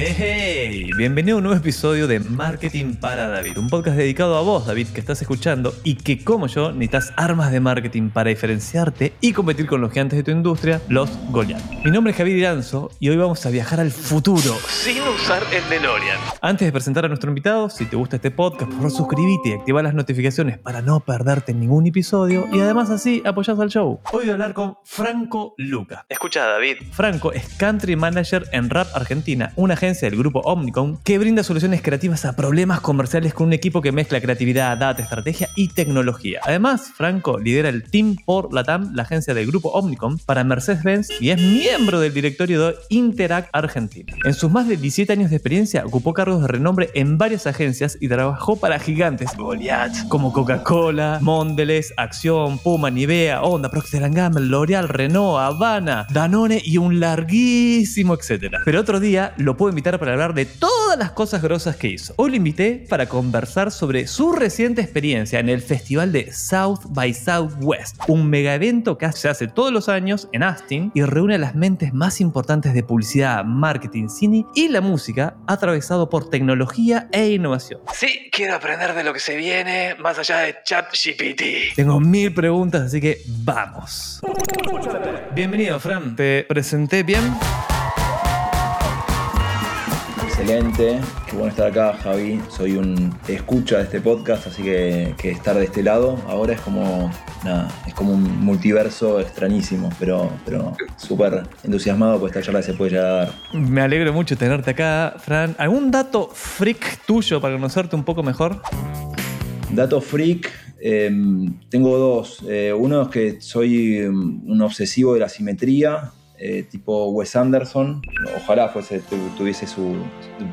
Hey, bienvenido a un nuevo episodio de Marketing para David, un podcast dedicado a vos, David, que estás escuchando y que como yo necesitas armas de marketing para diferenciarte y competir con los gigantes de tu industria, los Goliath. Mi nombre es Javier Iranzo y hoy vamos a viajar al futuro sin usar el DeLorean. Antes de presentar a nuestro invitado, si te gusta este podcast, por favor suscríbete y activa las notificaciones para no perderte ningún episodio y además así apoyas al show. Hoy voy a hablar con Franco Luca. Escucha, David. Franco es Country Manager en Rap Argentina, una agencia del grupo Omnicom que brinda soluciones creativas a problemas comerciales con un equipo que mezcla creatividad, data, estrategia y tecnología. Además, Franco lidera el Team por Latam, la agencia del grupo Omnicom, para Mercedes-Benz y es miembro del directorio de Interact Argentina. En sus más de 17 años de experiencia, ocupó cargos de renombre en varias agencias y trabajó para gigantes como Coca-Cola, Mondelez, Acción, Puma, Nivea, Honda, Procter Gamble, L'Oreal, Renault, Habana, Danone y un larguísimo etcétera. Pero otro día lo puedo invitar para hablar de todas las cosas grosas que hizo. Hoy lo invité para conversar sobre su reciente experiencia en el festival de South by Southwest, un mega evento que se hace todos los años en Austin y reúne a las mentes más importantes de publicidad, marketing, cine y la música, atravesado por tecnología e innovación. Sí, quiero aprender de lo que se viene más allá de ChatGPT. Tengo mil preguntas, así que vamos. Bienvenido, Fran. ¿Te presenté bien? Excelente, qué bueno estar acá, Javi. Soy un escucha de este podcast, así que, que estar de este lado ahora es como nada, es como un multiverso extrañísimo, pero, pero súper entusiasmado por esta charla que se puede llegar a dar. Me alegro mucho tenerte acá, Fran. ¿Algún dato freak tuyo para conocerte un poco mejor? Dato freak, eh, tengo dos. Eh, uno es que soy un obsesivo de la simetría, eh, tipo Wes Anderson. Ojalá fuese, tuviese su.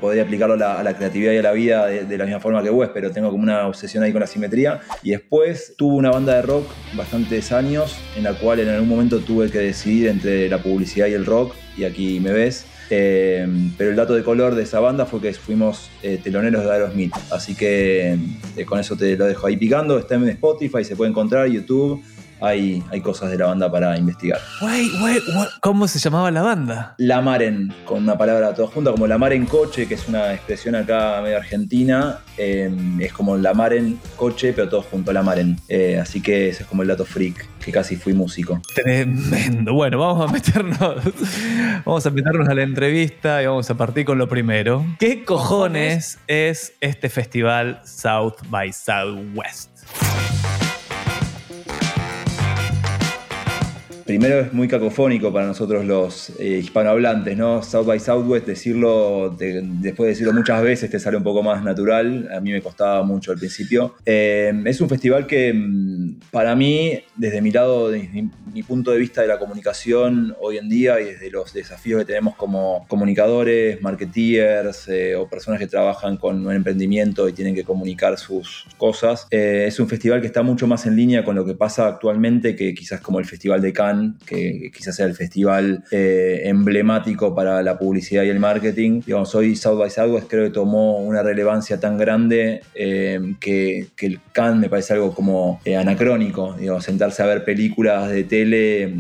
podría aplicarlo a la, creatividad y a la vida de, de, la misma forma que Wes, pero tengo como una obsesión ahí con la simetría. Y después tuve una banda de rock bastantes años, en la cual en algún momento tuve que decidir entre la publicidad y el rock, y aquí me ves. Eh, pero el dato de color de esa banda fue que fuimos eh, teloneros de Aerosmith. Así que eh, con eso te lo dejo ahí picando. Está en Spotify, se puede encontrar, YouTube hay, hay cosas de la banda para investigar. Wait, wait, ¿Cómo se llamaba la banda? La Maren, con una palabra toda junta, como la en coche, que es una expresión acá medio argentina. Eh, es como la Maren coche, pero todo junto, la Maren. Eh, así que ese es como el dato freak, que casi fui músico. Tremendo. Bueno, vamos a meternos, vamos a meternos a la entrevista y vamos a partir con lo primero. ¿Qué cojones es este festival South by Southwest? Primero es muy cacofónico para nosotros los eh, hispanohablantes, ¿no? South by Southwest, decirlo, después de decirlo muchas veces te sale un poco más natural. A mí me costaba mucho al principio. Eh, es un festival que para mí, desde mi lado, desde mi, mi, punto de vista de la comunicación hoy en día y desde los desafíos que tenemos como comunicadores, marketeers eh, o personas que trabajan con un emprendimiento y tienen que comunicar sus cosas, eh, es un festival que está mucho más en línea con lo que pasa actualmente que quizás como el Festival de Cannes que quizás sea el festival eh, emblemático para la publicidad y el marketing. Digamos, hoy South by Southwest creo que tomó una relevancia tan grande eh, que, que, el Cannes me parece algo como eh, anacrónico, digamos, sentarse a ver películas de tele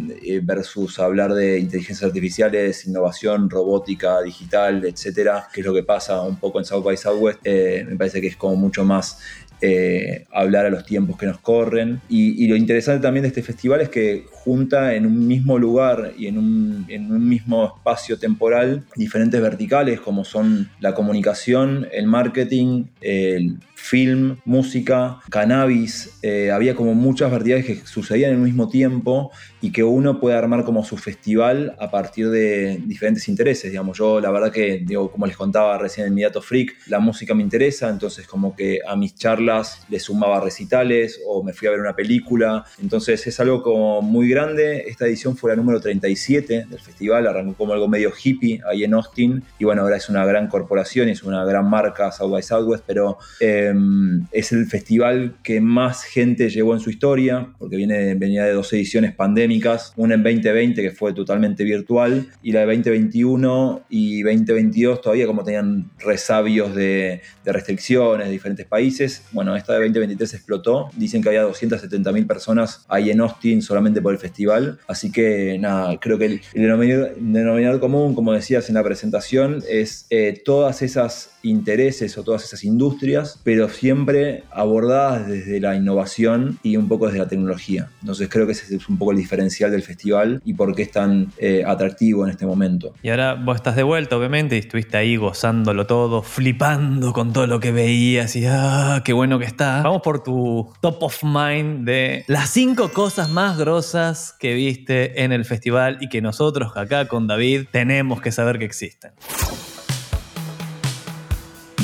versus hablar de inteligencias artificiales, innovación, robótica, digital, etcétera, que es lo que pasa un poco en South by Southwest, me parece que es como mucho más eh, hablar a los tiempos que nos corren. Y, y, lo interesante también de este festival es que junta en un mismo lugar y en un, en un, mismo espacio temporal diferentes verticales como son la comunicación, el marketing, el film, música, cannabis. Eh, había como muchas verticales que sucedían en el mismo tiempo y que uno puede armar como su festival a partir de diferentes intereses. Digamos, yo la verdad que, digo, como les contaba recién en mi dato freak, la música me interesa, entonces como que a mis charlas charlas, le sumaba recitales o me fui a ver una película. Entonces es algo como muy grande. Esta edición fue la número 37 del festival, arrancó como algo medio hippie ahí en Austin y bueno, ahora es una gran corporación, es una gran marca South by Southwest, pero em, es el festival que más gente llevó en su historia, porque viene, venía de dos ediciones pandémicas, una en 2020 que fue totalmente virtual y la de 2021 y 2022 todavía como tenían resabios de, restricciones de diferentes países. Bueno, esta de 2023 explotó. Dicen que había 270 mil personas ahí en Austin solamente por el festival. Así que nada, creo que el, denominador, común, como decías en la presentación, es eh, todas esas intereses o todas esas industrias, pero siempre abordadas desde la innovación y un poco desde la tecnología. Entonces creo que ese es un poco el diferencial del festival y por qué es tan eh, atractivo en este momento. Y ahora vos estás de vuelta, obviamente, y estuviste ahí gozándolo todo, flipando con todo lo que veías y ¡ah, qué bueno que está! Vamos por tu top of mind de las cinco cosas más grosas que viste en el festival y que nosotros acá con David tenemos que saber que existen.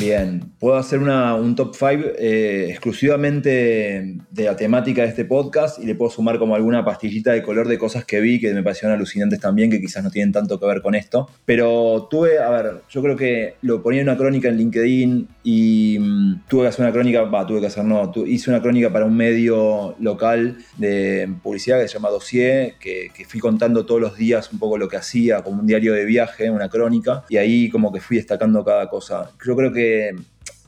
Bien, puedo hacer un top 5 eh, exclusivamente de la temática de este podcast y le puedo sumar como alguna pastillita de color de cosas que vi que me parecieron alucinantes también, que quizás no tienen tanto que ver con esto. Pero tuve, a ver, yo creo que lo ponía en una crónica en LinkedIn y mm, tuve que hacer una crónica, va, tuve que hacer, no, hice una crónica para un medio local de publicidad que se llama Dossier, que, que fui contando todos los días un poco lo que hacía, como un diario de viaje, una crónica, y ahí como que fui destacando cada cosa. Yo creo que que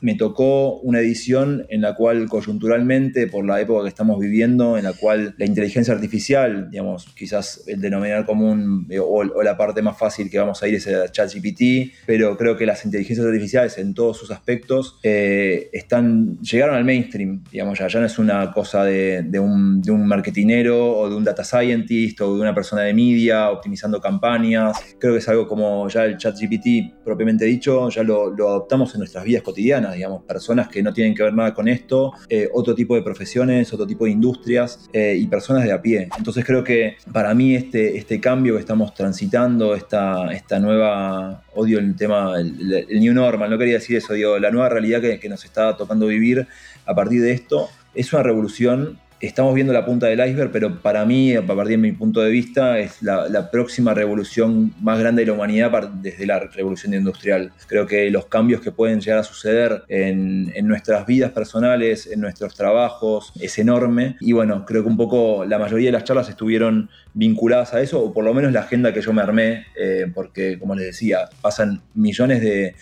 me tocó una edición en la cual coyunturalmente, por la época que estamos viviendo, en la cual la inteligencia artificial, digamos, quizás el denominador común eh, o, la parte más fácil que vamos a ir es el ChatGPT, pero creo que las inteligencias artificiales en todos sus aspectos eh, están, llegaron al mainstream, digamos, ya, ya no es una cosa de, un, de marketinero o de un data scientist o de una persona de media optimizando campañas, creo que es algo como ya el ChatGPT propiamente dicho, ya lo, lo adoptamos en nuestras vidas cotidianas digamos, personas que no tienen que ver nada con esto, eh, otro tipo de profesiones, otro tipo de industrias eh, y personas de a pie. Entonces creo que para mí este, este cambio que estamos transitando, esta, esta nueva, odio el tema, el, new normal, no quería decir eso, digo, la nueva realidad que, que nos está tocando vivir a partir de esto, es una revolución estamos viendo la punta del iceberg, pero para mí, a partir de mi punto de vista, es la, próxima revolución más grande de la humanidad desde la revolución industrial. Creo que los cambios que pueden llegar a suceder en, nuestras vidas personales, en nuestros trabajos, es enorme. Y bueno, creo que un poco la mayoría de las charlas estuvieron vinculadas a eso, o por lo menos la agenda que yo me armé, eh, porque como les decía, pasan millones de,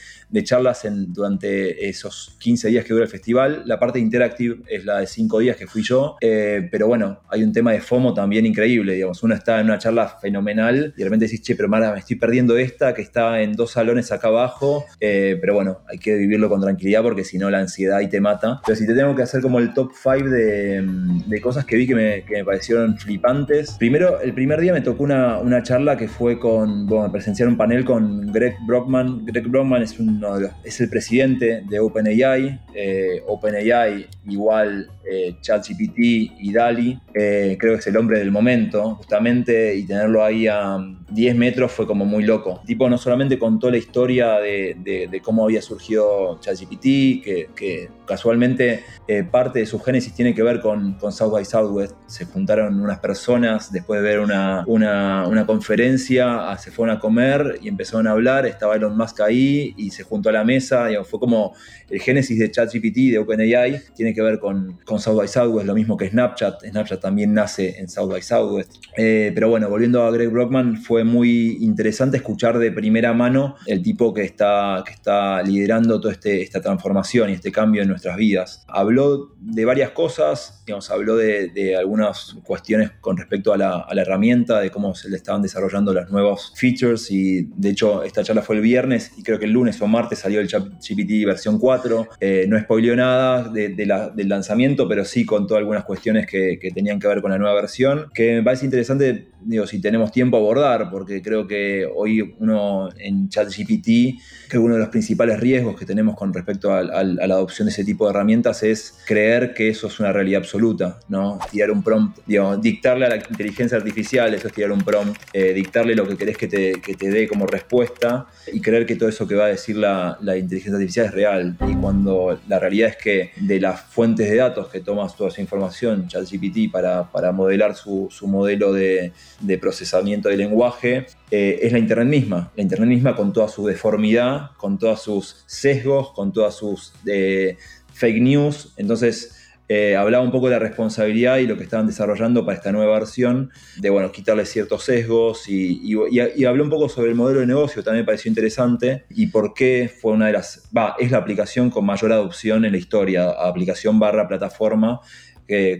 charlas en, durante esos 15 días que dura el festival. La parte interactive es la de 5 días que fui yo. Eh, pero bueno, hay un tema de FOMO también increíble, digamos. Uno está en una charla fenomenal y de repente decís, che, pero Mara, me estoy perdiendo esta que está en dos salones acá abajo. Eh, pero bueno, hay que vivirlo con tranquilidad porque si no la ansiedad ahí te mata. Pero si te tengo que hacer como el top 5 de, cosas que vi que me, parecieron flipantes. Primero, el primer día me tocó una, charla que fue con, bueno, presenciar un panel con Greg Brockman. Greg Brockman es, uno es el presidente de OpenAI. Eh, OpenAI igual eh, ChatGPT y DALI, eh, creo que es el hombre del momento, justamente, y tenerlo ahí a 10 metros fue como muy loco. tipo no solamente contó la historia de, cómo había surgido ChatGPT, que, casualmente eh, parte de su génesis tiene que ver con, South by Southwest. Se juntaron unas personas después de ver una, una, conferencia, se fueron a comer y empezaron a hablar, estaba Elon Musk ahí y se juntó a la mesa, fue como el génesis de ChatGPT, de OpenAI, tiene que ver con, con South by Southwest, lo mismo que Snapchat. Snapchat también nace en South by Southwest. Eh, pero bueno, volviendo a Greg Brockman, fue muy interesante escuchar de primera mano el tipo que está, que está liderando toda este, esta transformación y este cambio en nuestras vidas. Habló de varias cosas, digamos, habló de, algunas cuestiones con respecto a la, herramienta, de cómo se le estaban desarrollando los nuevos features y de hecho esta charla fue el viernes y creo que el lunes o martes salió el ChatGPT versión 4. Eh, no spoileó nada del lanzamiento, pero sí contó algunas cuestiones que, tenían que ver con la nueva versión, que me parece interesante digo, si tenemos tiempo a abordar, porque creo que hoy uno en ChatGPT, creo que uno de los principales riesgos que tenemos con respecto a, la adopción de ese tipo de herramientas es creer que eso es una realidad absoluta, ¿no? Tirar un prompt, digamos, dictarle a la inteligencia artificial, eso es tirar un prompt, eh, dictarle lo que querés que te, que te, dé como respuesta y creer que todo eso que va a decir la, la inteligencia artificial es real. Y cuando la realidad es que de las fuentes de datos que tomas toda esa información, ChatGPT, para, para modelar su, su modelo de, de, procesamiento de lenguaje, eh, es la Internet misma. La Internet misma con toda su deformidad, con todos sus sesgos, con todas sus eh, fake news. Entonces, eh, hablaba un poco de la responsabilidad y lo que estaban desarrollando para esta nueva versión, de bueno, quitarle ciertos sesgos y, y, habló un poco sobre el modelo de negocio, también me pareció interesante y por qué fue una de las, va, es la aplicación con mayor adopción en la historia, aplicación barra plataforma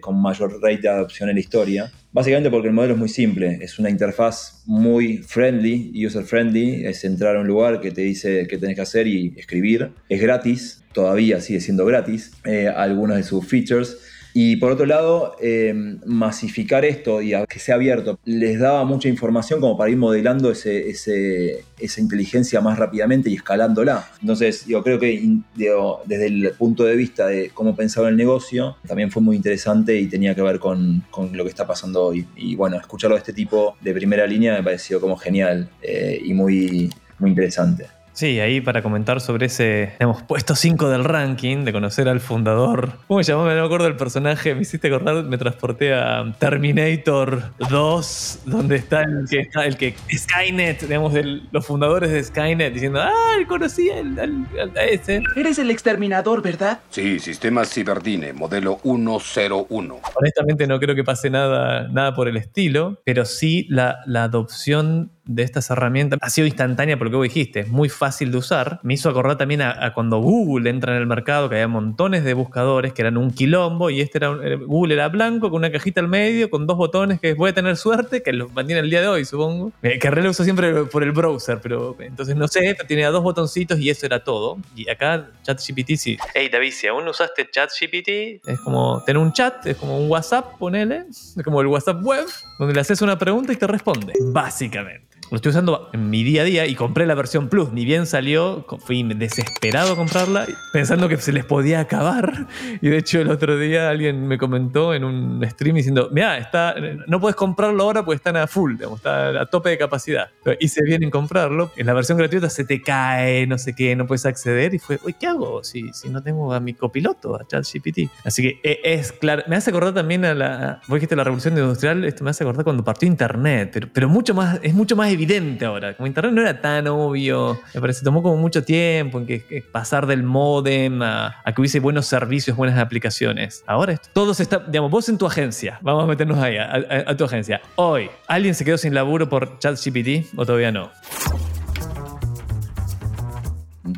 con mayor rate de adopción en la historia. Básicamente porque el modelo es muy simple, es una interfaz muy friendly, user friendly, es entrar a un lugar que te dice qué tenés que hacer y escribir. Es gratis, todavía sigue siendo gratis, eh, algunos de sus features y por otro lado, eh, masificar esto y que sea abierto les daba mucha información como para ir modelando ese, esa inteligencia más rápidamente y escalándola. Entonces, yo creo que desde el punto de vista de cómo pensaba el negocio, también fue muy interesante y tenía que ver con, lo que está pasando hoy. Y bueno, escucharlo de este tipo de primera línea me pareció como genial eh, y muy, muy interesante. Sí, ahí para comentar sobre ese, hemos puesto 5 del ranking, de conocer al fundador. ¿Cómo se llamó? Me no acuerdo del personaje, me hiciste acordar, me transporté a Terminator 2, donde está el que, el que Skynet, digamos, los fundadores de Skynet, diciendo, ah, conocí al, a ese. Eres el exterminador, ¿verdad? Sí, sistema Ciberdine, modelo 101. Honestamente no creo que pase nada, nada por el estilo, pero sí la, la adopción de estas herramientas ha sido instantánea por lo que vos dijiste, es muy fácil de usar. Me hizo acordar también a, cuando Google entra en el mercado, que había montones de buscadores que eran un quilombo y este era eh, Google era blanco con una cajita al medio, con dos botones que voy a tener suerte, que los mantiene el día de hoy, supongo. Eh, que lo uso siempre por el browser, pero entonces no sé, tenía dos botoncitos y eso era todo. Y acá ChatGPT sí. Hey David, si aún no usaste ChatGPT, es como tener un chat, es como un WhatsApp, ponele, es como el WhatsApp web, donde le haces una pregunta y te responde, básicamente. Lo estoy usando en mi día a día y compré la versión Plus. Ni bien salió, fui desesperado a comprarla pensando que se les podía acabar. Y de hecho el otro día alguien me comentó en un stream diciendo, mira, no puedes comprarlo ahora porque están a full, está a tope de capacidad. Hice bien en comprarlo. En la versión gratuita se te cae, no sé qué, no puedes acceder. Y fue, uy, ¿qué hago si, si no tengo a mi copiloto, a ChatGPT? Así que e, es claro. Me hace acordar también a la, vos dijiste la revolución industrial, esto me hace acordar cuando partió Internet, pero, pero mucho más, es mucho más evidente evidente ahora. Como Internet no era tan obvio. Me parece, tomó como mucho tiempo en que, pasar del modem a, que hubiese buenos servicios, buenas aplicaciones. Ahora todo se está, digamos, vos en tu agencia, vamos a meternos ahí, a, tu agencia. Hoy, ¿alguien se quedó sin laburo por ChatGPT o todavía no?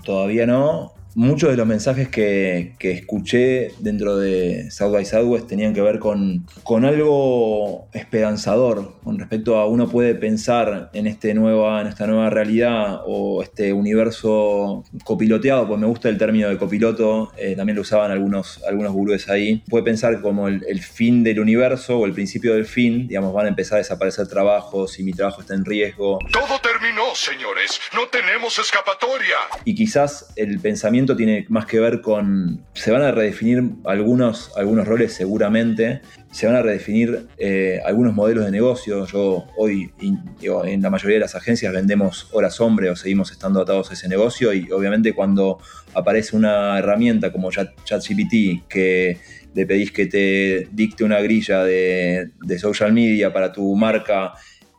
Todavía no muchos de los mensajes que, escuché dentro de South by Southwest tenían que ver con, con, algo esperanzador con respecto a uno puede pensar en, este nueva, en esta nueva realidad o este universo copiloteado, pues me gusta el término de copiloto, eh, también lo usaban algunos, algunos gurúes ahí, puede pensar como el, fin del universo o el principio del fin, digamos, van a empezar a desaparecer trabajos y mi trabajo está en riesgo. Todo señores, no tenemos escapatoria. Y quizás el pensamiento tiene más que ver con. Se van a redefinir algunos, algunos roles seguramente. Se van a redefinir eh, algunos modelos de negocio. Yo hoy, en la mayoría de las agencias, vendemos horas hombre o seguimos estando atados a ese negocio. Y obviamente, cuando aparece una herramienta como ChatGPT que le pedís que te dicte una grilla de, social media para tu marca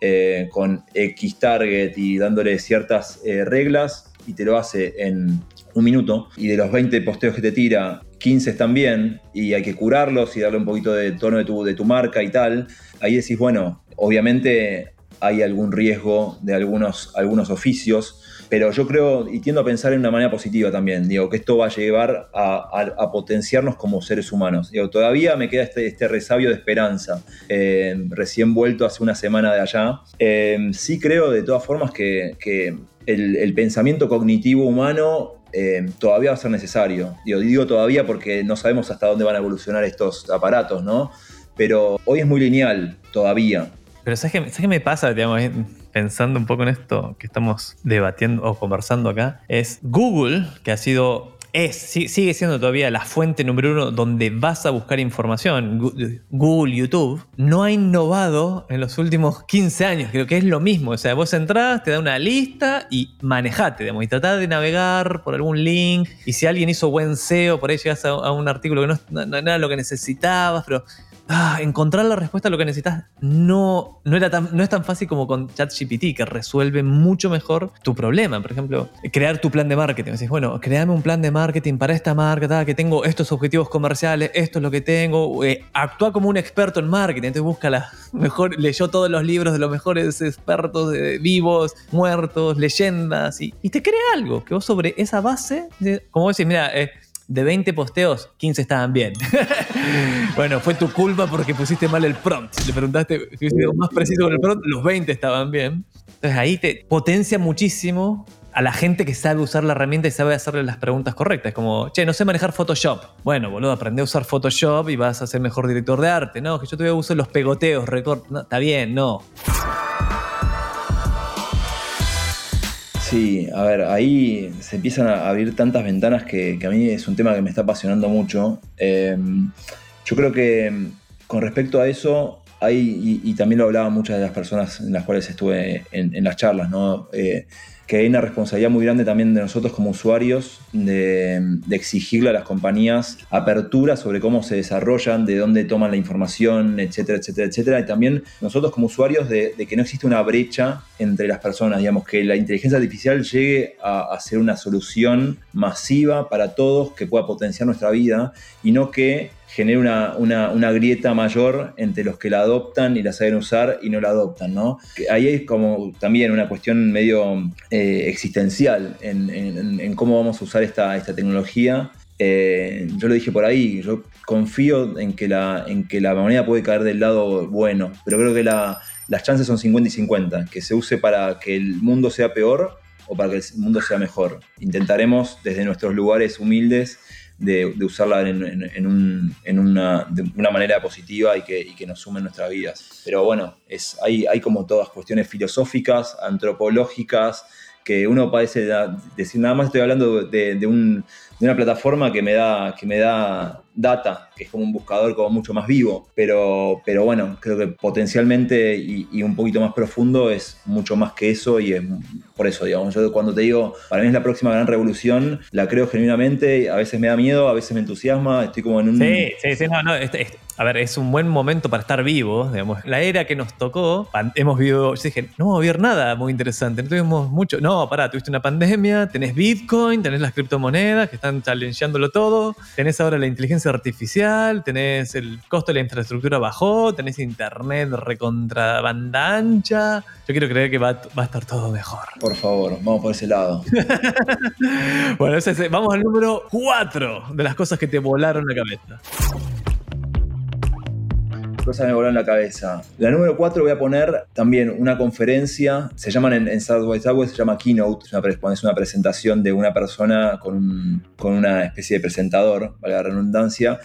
eh, con X target y dándole ciertas eh, reglas y te lo hace en un minuto. Y de los 20 posteos que te tira, 15 están bien y hay que curarlos y darle un poquito de tono de tu, de tu marca y tal, ahí decís, bueno, obviamente hay algún riesgo de algunos, algunos oficios, pero yo creo y tiendo a pensar en una manera positiva también, digo, que esto va a llevar a, potenciarnos como seres humanos. Digo, todavía me queda este, este resabio de esperanza, eh, recién vuelto hace una semana de allá. Eh, sí creo de todas formas que, el, pensamiento cognitivo humano eh, todavía va a ser necesario. Digo, digo todavía porque no sabemos hasta dónde van a evolucionar estos aparatos, ¿no? Pero hoy es muy lineal todavía. Pero ¿sabes qué, ¿sabes qué me pasa, eh, pensando un poco en esto que estamos debatiendo o conversando acá? Es Google, que ha sido es, sigue siendo todavía la fuente número uno donde vas a buscar información, Google, YouTube, no ha innovado en los últimos 15 años. Creo que es lo mismo. O sea, vos entras, te da una lista y manejate, digamos, y tratá de navegar por algún link. Y si alguien hizo buen SEO, por ahí llegas a, un artículo que no, no era lo que necesitabas, pero ah, encontrar la respuesta a lo que necesitas no, no, era tan, no es tan fácil como con ChatGPT, que resuelve mucho mejor tu problema. Por ejemplo, crear tu plan de marketing. Decís, bueno, créame un plan de marketing para esta marca, que tengo estos objetivos comerciales, esto es lo que tengo. Eh, actúa como un experto en marketing. Entonces busca la mejor, leyó todos los libros de los mejores expertos vivos, muertos, leyendas, y, y te crea algo que vos sobre esa base, como decís, mira, eh, de 20 posteos, 15 estaban bien. bueno, fue tu culpa porque pusiste mal el prompt. Le preguntaste si hubiese más preciso con el prompt, los 20 estaban bien. Entonces ahí te potencia muchísimo a la gente que sabe usar la herramienta y sabe hacerle las preguntas correctas. Como, che, no sé manejar Photoshop. Bueno, boludo, aprende a usar Photoshop y vas a ser mejor director de arte. No, que yo todavía uso los pegoteos, recortes. No, está bien, no. Sí, a ver, ahí se empiezan a abrir tantas ventanas que, a mí es un tema que me está apasionando mucho. Em, yo creo que em, con respecto a eso, hay, y, también lo hablaban muchas de las personas en las cuales estuve en, las charlas, ¿no? Eh, que hay una responsabilidad muy grande también de nosotros como usuarios de, exigirle a las compañías apertura sobre cómo se desarrollan, de dónde toman la información, etcétera, etcétera, etcétera. Y también nosotros como usuarios de, que no existe una brecha entre las personas, digamos, que la inteligencia artificial llegue a, a ser una solución masiva para todos que pueda potenciar nuestra vida y no que genera una, grieta mayor entre los que la adoptan y la saben usar y no la adoptan, ¿no? Ahí es como también una cuestión medio eh, existencial en, cómo vamos a usar esta, esta tecnología. Eh, yo lo dije por ahí, yo confío en que, la, en que la moneda puede caer del lado bueno, pero creo que las chances son 50 y 50, que se use para que el mundo sea peor o para que el mundo sea mejor. Intentaremos desde nuestros lugares humildes de, usarla en, una, de una, manera positiva y que, nos sume en nuestras vidas. Pero bueno, es, hay, hay como todas cuestiones filosóficas, antropológicas, que uno parece decir, nada más estoy hablando de, una plataforma que me da, que me da data, que es como un buscador como mucho más vivo, pero, pero bueno, creo que potencialmente y, un poquito más profundo es mucho más que eso y es por eso, digamos, yo cuando te digo, para mí es la próxima gran revolución, la creo genuinamente, a veces me da miedo, a veces me entusiasma, estoy como en un... Sí, sí, sí, no, no, a ver, es un buen momento para estar vivos, digamos, la era que nos tocó, hemos vivido, yo dije, no vamos a ver nada muy interesante, no tuvimos mucho, no, pará, tuviste una pandemia, tenés Bitcoin, tenés las criptomonedas que están challengeándolo todo, tenés ahora la inteligencia artificial, tenés el costo de la infraestructura bajó, tenés internet recontra banda ancha. Yo quiero creer que va, a estar todo mejor. Por favor, vamos por ese lado. bueno, vamos al número 4 de las cosas que te volaron la cabeza cosas me volaron la cabeza. La número 4 voy a poner también una conferencia, se llaman en, en South by Southwest, se llama Keynote, es una, es una presentación de una persona con, con una especie de presentador, vale la redundancia,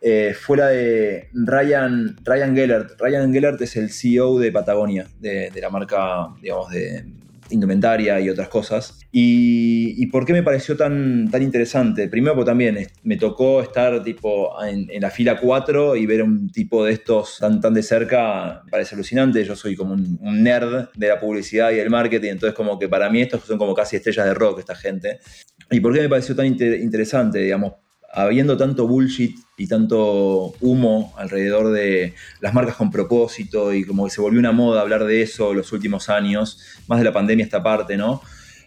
eh, fuera de Ryan, Ryan Gellert. Ryan Gellert es el CEO de Patagonia, de, la marca, digamos, de, indumentaria y otras cosas. Y, por qué me pareció tan, tan interesante? Primero porque también me tocó estar tipo en, la fila 4 y ver un tipo de estos tan, tan de cerca, parece alucinante. Yo soy como un, nerd de la publicidad y del marketing, entonces como que para mí estos son como casi estrellas de rock esta gente. ¿Y por qué me pareció tan interesante? Digamos, habiendo tanto bullshit y tanto humo alrededor de las marcas con propósito y como que se volvió una moda hablar de eso los últimos años, más de la pandemia esta parte, ¿no?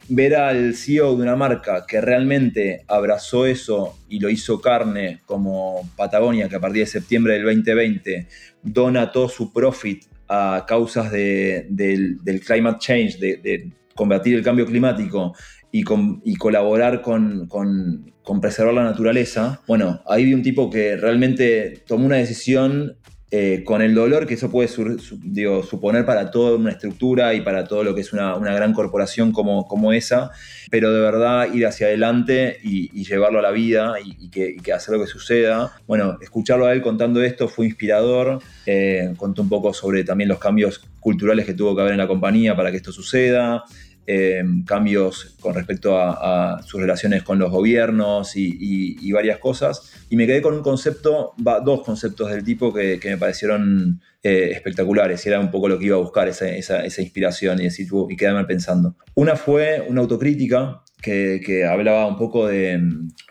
Ver al CEO de una marca que realmente abrazó eso y lo hizo carne, como Patagonia, que a partir de septiembre del 2020 dona todo su profit a causas del, climate change, de, combatir el cambio climático y, y colaborar con, con preservar la naturaleza, bueno, ahí vi un tipo que realmente tomó una decisión eh, con el dolor que eso puede suponer para toda una estructura y para todo lo que es una, gran corporación como, como, esa, pero de verdad ir hacia adelante y, llevarlo a la vida y, que, hacer lo que suceda. Bueno, escucharlo a él contando esto fue inspirador, eh, contó un poco sobre también los cambios culturales que tuvo que haber en la compañía para que esto suceda. Eh, cambios con respecto a, sus relaciones con los gobiernos y, varias cosas. Y me quedé con un concepto, dos conceptos del tipo que, me parecieron eh, espectaculares. Y era un poco lo que iba a buscar, esa, inspiración y, decir, y quedarme pensando. Una fue una autocrítica que, hablaba un poco de,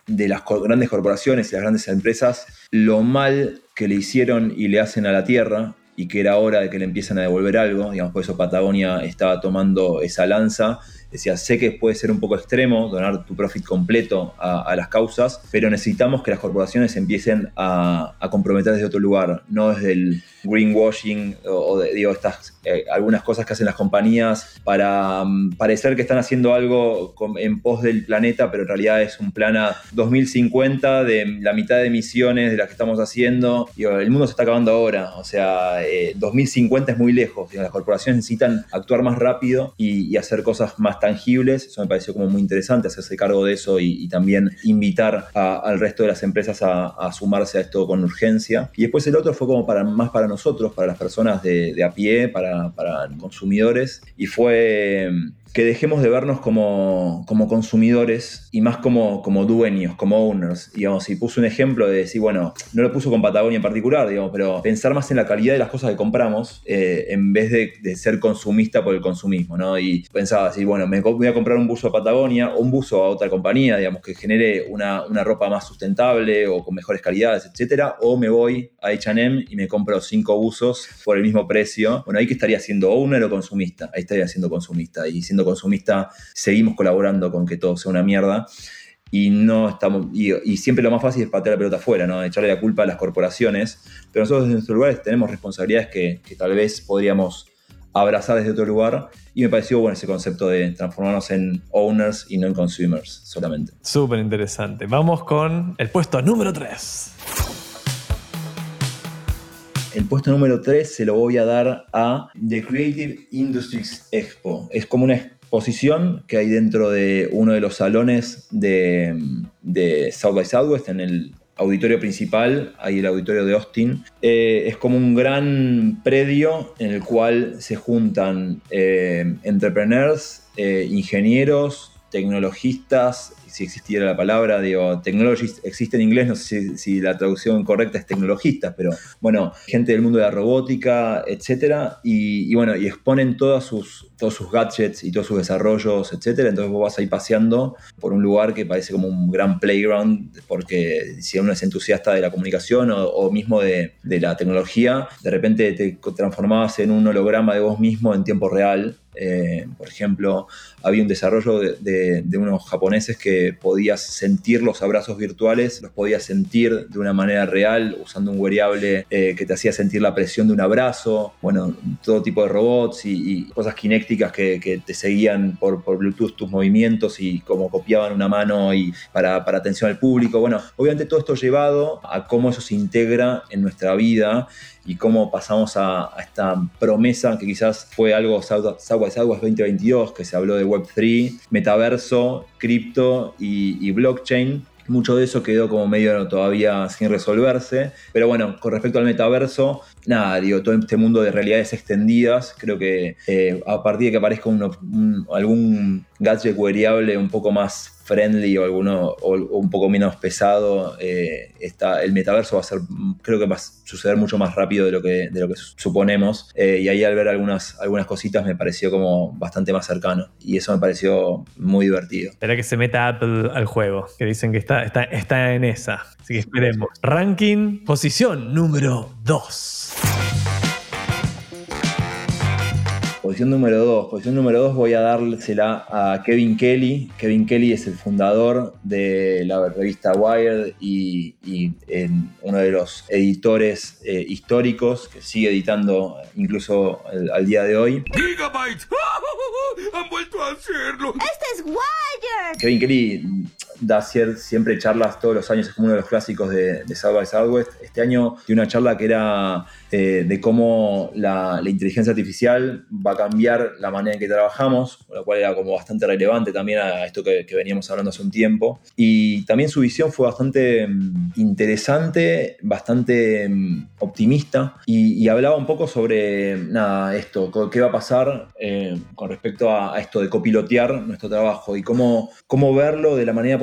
de, las grandes corporaciones y las grandes empresas, lo mal que le hicieron y le hacen a la tierra y que era hora de que le empiecen a devolver algo, digamos, por eso Patagonia estaba tomando esa lanza decía, sé que puede ser un poco extremo donar tu profit completo a, las causas, pero necesitamos que las corporaciones empiecen a, comprometer desde otro lugar, no desde el greenwashing o, digo, estas eh, algunas cosas que hacen las compañías para mm, parecer que están haciendo algo en pos del planeta, pero en realidad es un plan a 2050 de la mitad de emisiones de las que estamos haciendo. Digo, el mundo se está acabando ahora, o sea, 2050 eh, es muy lejos, las corporaciones necesitan actuar más rápido y hacer cosas más tangibles. Eso me pareció como muy interesante, hacerse cargo de eso y, también invitar al resto de las empresas a, sumarse a esto con urgencia. Y después el otro fue como para, más para nosotros, para las personas de, a pie, para, para consumidores. Y fue que dejemos de vernos como, como consumidores y más como, como dueños, como owners. Digamos, y puso un ejemplo de decir, bueno, no lo puso con Patagonia en particular, digamos, pero pensar más en la calidad de las cosas que compramos eh, en vez de, de, ser consumista por el consumismo, ¿no? Y pensaba así, bueno, me voy a comprar un buzo a Patagonia o un buzo a otra compañía, digamos, que genere una, una ropa más sustentable o con mejores calidades, etcétera, o me voy a H&M y me compro cinco buzos por el mismo precio. Bueno, ahí que estaría siendo owner o consumista, ahí estaría siendo consumista y siendo consumista seguimos colaborando con que todo sea una mierda y no estamos y, siempre lo más fácil es patear la pelota afuera, ¿no? echarle la culpa a las corporaciones, pero nosotros desde nuestro lugar tenemos responsabilidades que, tal vez podríamos abrazar desde otro lugar y me pareció bueno ese concepto de transformarnos en owners y no en consumers solamente. Súper interesante. Vamos con el puesto número 3. El puesto número 3 se lo voy a dar a The Creative Industries Expo. Es como una posición que hay dentro de uno de los salones de, South by Southwest, en el auditorio principal, hay el auditorio de Austin. Eh, es como un gran predio en el cual se juntan eh, entrepreneurs, eh, ingenieros, tecnologistas, si existiera la palabra, digo, technologist existe en inglés, no sé si, la traducción correcta es tecnologistas, pero bueno, gente del mundo de la robótica, etcétera, y, bueno, y exponen todas sus, todos sus gadgets y todos sus desarrollos, etcétera, entonces vos vas ahí paseando por un lugar que parece como un gran playground, porque si uno es entusiasta de la comunicación o, mismo de, de la tecnología, de repente te transformabas en un holograma de vos mismo en tiempo real, eh, por ejemplo, había un desarrollo de, unos japoneses que podías sentir los abrazos virtuales, los podías sentir de una manera real usando un wearable eh, que te hacía sentir la presión de un abrazo, bueno, todo tipo de robots y, cosas kinécticas que, te seguían por, Bluetooth tus movimientos y como copiaban una mano y para, para atención al público. Bueno, obviamente todo esto llevado a cómo eso se integra en nuestra vida y cómo pasamos a, esta promesa que quizás fue algo South, Southwest 2022, que se habló de Web3, metaverso, cripto y, blockchain. Mucho de eso quedó como medio todavía sin resolverse. Pero bueno, con respecto al metaverso, nada, digo, todo este mundo de realidades extendidas, creo que eh, a partir de que aparezca algún gadget wearable un poco más friendly o alguno o, un poco menos pesado, eh, el metaverso va a ser, creo que va a suceder mucho más rápido de lo que, de lo que suponemos. Eh, y ahí al ver algunas, algunas cositas me pareció como bastante más cercano. Y eso me pareció muy divertido. Espera que se meta Apple al juego, que dicen que está, está, está en esa. Así que esperemos. Ranking, posición número 2. Posición número 2. Posición número 2 voy a dársela a Kevin Kelly. Kevin Kelly es el fundador de la revista Wired y, uno de los editores eh, históricos que sigue editando incluso al día de hoy. Gigabytes. ¡Han vuelto a hacerlo! ¡Este es Wired! Kevin Kelly da siempre charlas todos los años, es como uno de los clásicos de, South by Southwest. Este año dio una charla que era eh, de cómo la, inteligencia artificial va a cambiar la manera en que trabajamos, lo cual era como bastante relevante también a esto que, veníamos hablando hace un tiempo. Y también su visión fue bastante mm, interesante, bastante mm, optimista y, hablaba un poco sobre nada, esto, qué va a pasar eh, con respecto a, esto de copilotear nuestro trabajo y cómo, cómo verlo de la manera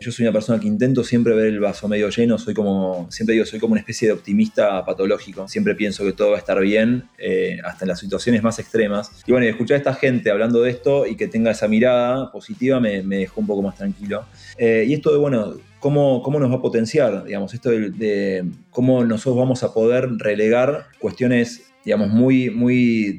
Yo soy una persona que intento siempre ver el vaso medio lleno, soy como, siempre digo, soy como una especie de optimista patológico Siempre pienso que todo va a estar bien, eh, hasta en las situaciones más extremas. Y bueno, escuchar a esta gente hablando de esto y que tenga esa mirada positiva me, dejó un poco más tranquilo. Eh, y esto de, bueno, Cómo, cómo, nos va a potenciar, digamos, esto de, cómo nosotros vamos a poder relegar cuestiones, digamos, muy, muy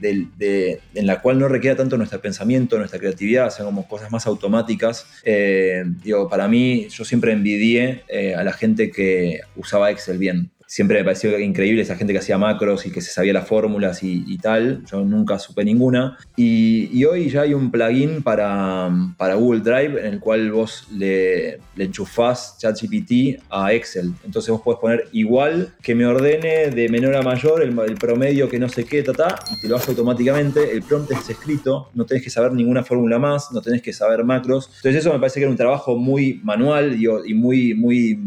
en la cual no requiera tanto nuestro pensamiento, nuestra creatividad, o como cosas más automáticas. Eh, digo, para mí, yo siempre envidié a la gente que usaba Excel bien siempre me pareció increíble esa gente que hacía macros y que se sabía las fórmulas y, tal. Yo nunca supe ninguna. Y, hoy ya hay un plugin para, para, Google Drive en el cual vos le, le enchufás ChatGPT a Excel. Entonces vos podés poner igual que me ordene de menor a mayor el, promedio que no sé qué, ta, y te lo hace automáticamente. El prompt es escrito, no tenés que saber ninguna fórmula más, no tenés que saber macros. Entonces eso me parece que era un trabajo muy manual y, muy, muy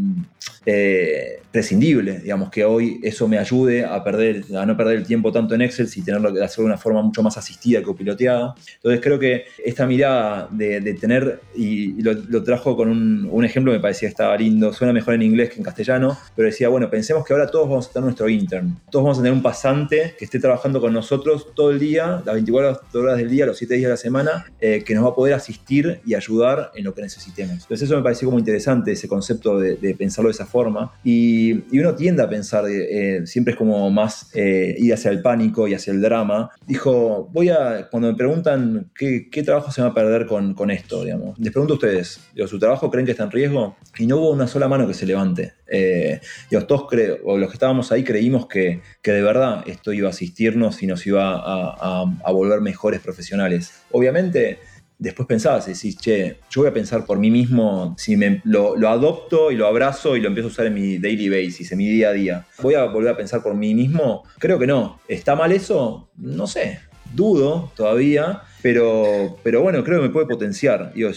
eh, prescindible, digamos, que hoy eso me ayude a, perder, a no perder el tiempo tanto en Excel, y tenerlo que hacerlo de una forma mucho más asistida que piloteada. Entonces creo que esta mirada de, tener, y, lo, trajo con un, ejemplo, me parecía que estaba lindo, suena mejor en inglés que en castellano, pero decía, bueno, pensemos que ahora todos vamos a tener nuestro intern, todos vamos a tener un pasante que esté trabajando con nosotros todo el día, las 24 horas del día, los 7 días de la semana, eh, que nos va a poder asistir y ayudar en lo que necesitemos. Entonces eso me pareció como interesante, ese concepto de, de pensarlo de esa forma. Y y, uno tiende a pensar, eh, siempre es como más eh, ir hacia el pánico y hacia el drama. Dijo, voy a, cuando me preguntan qué, trabajo se va a perder con, esto, digamos, les pregunto a ustedes, ¿su trabajo creen que está en riesgo? Y no hubo una sola mano que se levante. Eh, todos creo, o los que estábamos ahí creímos que, de verdad esto iba a asistirnos y nos iba a, a volver mejores profesionales. Obviamente, después pensabas y decís, che, yo voy a pensar por mí mismo, si me, lo, adopto y lo abrazo y lo empiezo a usar en mi daily basis, en mi día a día. ¿Voy a volver a pensar por mí mismo? Creo que no. ¿Está mal eso? No sé. Dudo todavía, pero, pero bueno, creo que me puede potenciar. yo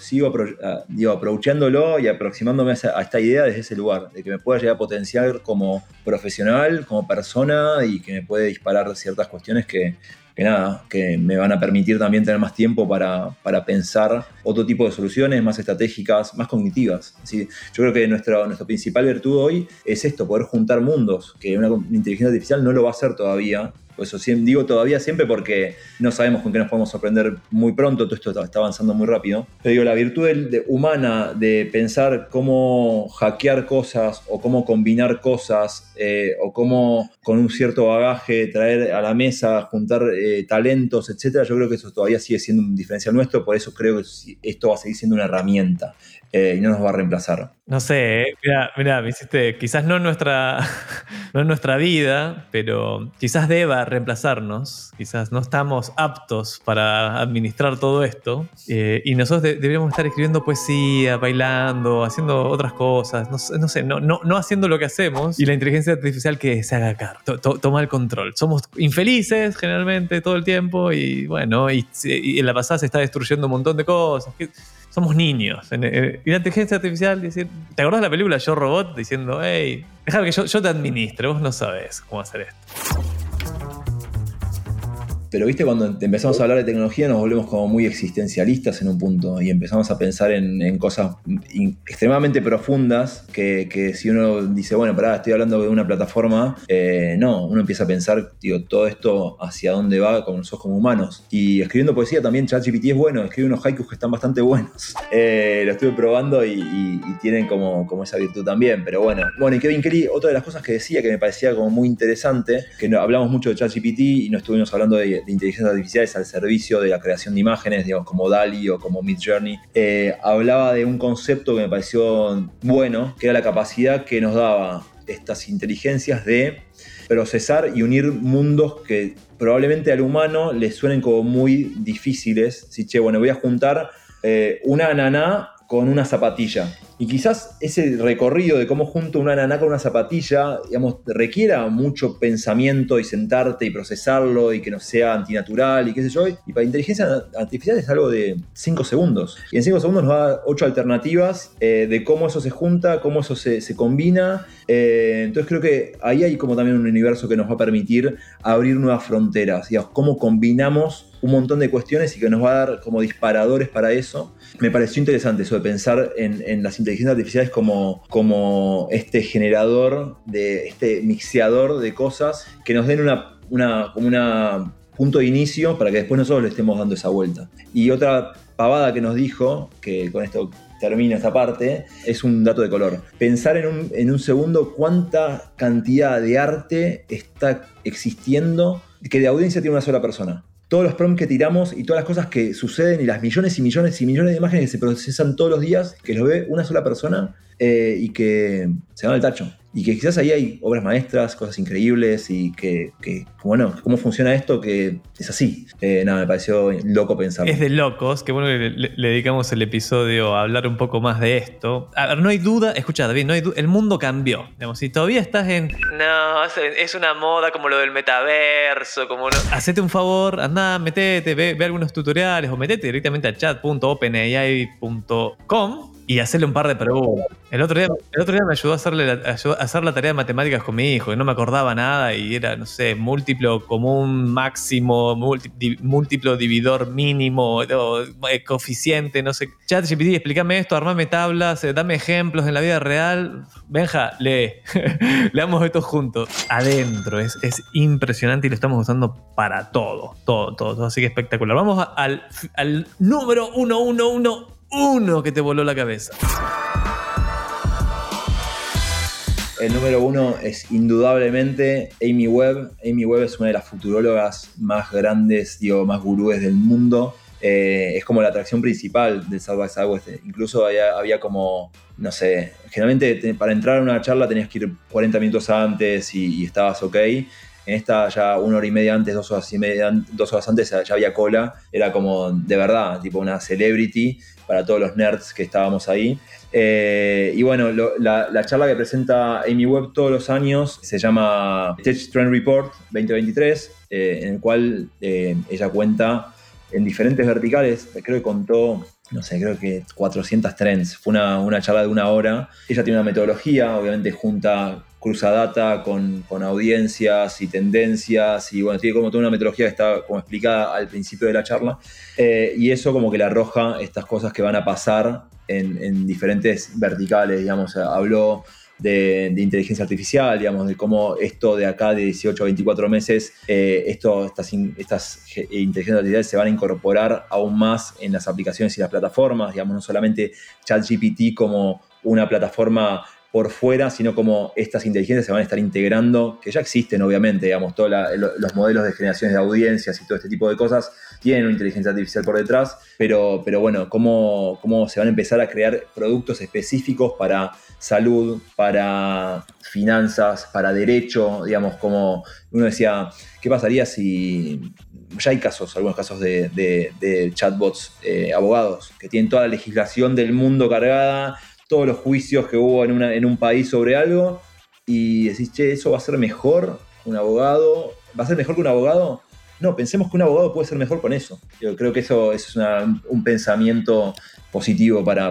sigo ah, digo, aprovechándolo y aproximándome a, esta idea desde ese lugar, de que me pueda llegar a potenciar como profesional, como persona y que me puede disparar ciertas cuestiones que, que nada, que me van a permitir también tener más tiempo para, pensar otro tipo de soluciones más estratégicas, más cognitivas. Yo creo que nuestra, nuestra principal virtud hoy es esto, poder juntar mundos, que una inteligencia artificial no lo va a hacer todavía, eso digo todavía siempre porque no sabemos con qué nos podemos sorprender muy pronto, todo esto está avanzando muy rápido. Pero digo, la virtud humana de pensar cómo hackear cosas o cómo combinar cosas eh, o cómo con un cierto bagaje traer a la mesa, juntar eh, talentos, etcétera, yo creo que eso todavía sigue siendo un diferencial nuestro, por eso creo que esto va a seguir siendo una herramienta. Eh, y no nos va a reemplazar. No sé, mira, me hiciste, quizás no nuestra, no en nuestra vida, pero quizás deba reemplazarnos, quizás no estamos aptos para administrar todo esto, eh, y nosotros deberíamos estar escribiendo poesía, bailando, haciendo otras cosas, no, sé, no, no, no, haciendo lo que hacemos, y la inteligencia artificial que se haga cargo, toma el control. Somos infelices generalmente todo el tiempo, y bueno, y, en la pasada se está destruyendo un montón de cosas somos niños. Y la inteligencia artificial, decir, ¿te acordás de la película Yo Robot? Diciendo, hey, déjame que yo, yo te administre, vos no sabes cómo hacer esto. Pero viste, cuando empezamos a hablar de tecnología nos volvemos como muy existencialistas en un punto y empezamos a pensar en, cosas extremadamente profundas que, si uno dice, bueno, pará, estoy hablando de una plataforma, eh, no, uno empieza a pensar, digo, todo esto hacia dónde va con nosotros como humanos. Y escribiendo poesía también, ChatGPT es bueno, escribe unos haikus que están bastante buenos. Eh, lo estuve probando y, tienen como, como esa virtud también, pero bueno. Bueno, y Kevin Kelly, otra de las cosas que decía que me parecía como muy interesante, que hablamos mucho de ChatGPT y no estuvimos hablando de de, inteligencia artificial al servicio de la creación de imágenes, digamos, como DALI o como Midjourney, eh, hablaba de un concepto que me pareció bueno, que era la capacidad que nos daba estas inteligencias de procesar y unir mundos que probablemente al humano le suenen como muy difíciles. Si, che, bueno, voy a juntar eh, una ananá con una zapatilla. Y quizás ese recorrido de cómo junto una ananá con una zapatilla, digamos, requiera mucho pensamiento y sentarte y procesarlo y que no sea antinatural y qué sé yo. Y para inteligencia artificial es algo de 5 segundos. Y en 5 segundos nos da 8 alternativas eh, de cómo eso se junta, cómo eso se, combina. Eh, entonces creo que ahí hay como también un universo que nos va a permitir abrir nuevas fronteras. Digamos, cómo combinamos un montón de cuestiones y que nos va a dar como disparadores para eso. Me pareció interesante eso de pensar en, las inteligencias artificiales como, este generador, de, este mixeador de cosas que nos den una, como una punto de inicio para que después nosotros le estemos dando esa vuelta. Y otra pavada que nos dijo, que con esto termina esta parte, es un dato de color. Pensar en un, en un segundo cuánta cantidad de arte está existiendo que de audiencia tiene una sola persona todos los prompts que tiramos y todas las cosas que suceden y las millones y millones y millones de imágenes que se procesan todos los días, que lo ve una sola persona eh, y que se van al tacho y que quizás ahí hay obras maestras, cosas increíbles y que, bueno, cómo funciona esto que es así. Eh, nada, me pareció loco pensar. Es de locos, que bueno que le, dedicamos el episodio a hablar un poco más de esto. A ver, no hay duda, escucha David, no hay el mundo cambió. Digamos, si todavía estás en, no, es una moda como lo del metaverso, como Hacete un favor, anda, metete, ve, ve algunos tutoriales o metete directamente a chat.openai.com y hacerle un par de preguntas. El otro día, el otro día me ayudó a, hacerle la, hacer la tarea de matemáticas con mi hijo, que no me acordaba nada y era, no sé, múltiplo común máximo, múltiplo dividor mínimo, eh, coeficiente, no sé. Chat GPT, explícame esto, armame tablas, eh, dame ejemplos en la vida real. Benja, lee. Leamos esto juntos. Adentro, es, es, impresionante y lo estamos usando para todo, todo, todo, Así que espectacular. Vamos al, al número 111 uno que te voló la cabeza? El número uno es indudablemente Amy Webb. Amy Webb es una de las futurólogas más grandes, digo, más gurúes del mundo. Eh, es como la atracción principal de South by Southwest. Incluso había, como, no sé, generalmente para entrar a una charla tenías que ir 40 minutos antes y, y estabas ok. En esta ya una hora y media antes, dos horas, y media, dos horas antes ya había cola. Era como de verdad, tipo una celebrity para todos los nerds que estábamos ahí. Eh, y bueno, la, charla que presenta Amy Webb todos los años se llama Tech Trend Report 2023, eh, en el cual eh, ella cuenta en diferentes verticales, creo que contó, no sé, creo que 400 trends. Fue una, una charla de una hora. Ella tiene una metodología, obviamente junta cruza data con, audiencias y tendencias y bueno, tiene como toda una metodología que está como explicada al principio de la charla eh, y eso como que le arroja estas cosas que van a pasar en, diferentes verticales, digamos, habló de, inteligencia artificial, digamos, de cómo esto de acá de 18 a 24 meses, eh, esto, estas, estas inteligencias artificiales se van a incorporar aún más en las aplicaciones y las plataformas, digamos, no solamente ChatGPT como una plataforma por fuera, sino como estas inteligencias se van a estar integrando, que ya existen obviamente, digamos, todos los modelos de generaciones de audiencias y todo este tipo de cosas tienen una inteligencia artificial por detrás, pero, pero bueno, cómo, cómo se van a empezar a crear productos específicos para salud, para finanzas, para derecho, digamos, como uno decía, ¿qué pasaría si ya hay casos, algunos casos de, chatbots eh, abogados que tienen toda la legislación del mundo cargada todos los juicios que hubo en, en un país sobre algo y decís, che, eso va a ser mejor un abogado, ¿va a ser mejor que un abogado? No, pensemos que un abogado puede ser mejor con eso. Yo creo que eso, es un pensamiento positivo para,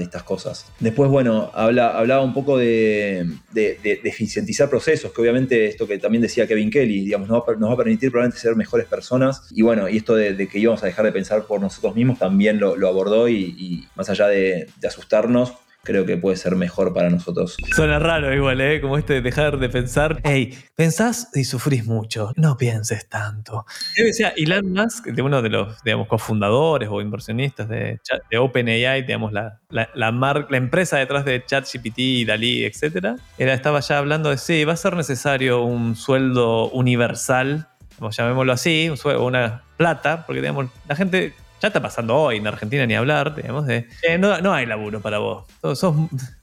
estas cosas. Después, bueno, habla, hablaba un poco de, de, eficientizar procesos, que obviamente esto que también decía Kevin Kelly, digamos, nos va, a permitir probablemente ser mejores personas. Y bueno, y esto de, que íbamos a dejar de pensar por nosotros mismos también lo, abordó y, y, más allá de asustarnos, creo que puede ser mejor para nosotros. Suena raro igual, ¿eh? Como este dejar de pensar. Hey, pensás y sufrís mucho, no pienses tanto. Yo decía, Elon Musk, de uno de los, digamos, cofundadores o inversionistas de, de OpenAI, digamos, la, la, la, empresa detrás de ChatGPT, Dalí, etc. Era, estaba ya hablando de, sí, va a ser necesario un sueldo universal, llamémoslo así, un sueldo, una plata, porque digamos, la gente ya está pasando hoy en Argentina ni hablar, digamos, de, eh, no, no hay laburo para vos. Sos-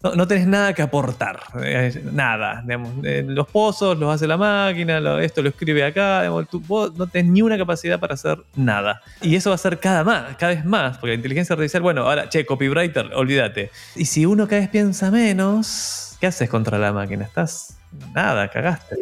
no, no tenés nada que aportar. eh, nada. digamos, eh, los pozos los hace la máquina, lo- esto lo escribe acá. digamos, tú- vos no tenés ni una capacidad para hacer nada. Y eso va a ser cada, más, cada vez más, porque la inteligencia artificial, bueno, ahora, che, copywriter, olvídate. Y si uno cada vez piensa menos, ¿qué haces contra la máquina? Estás. Nada, cagaste.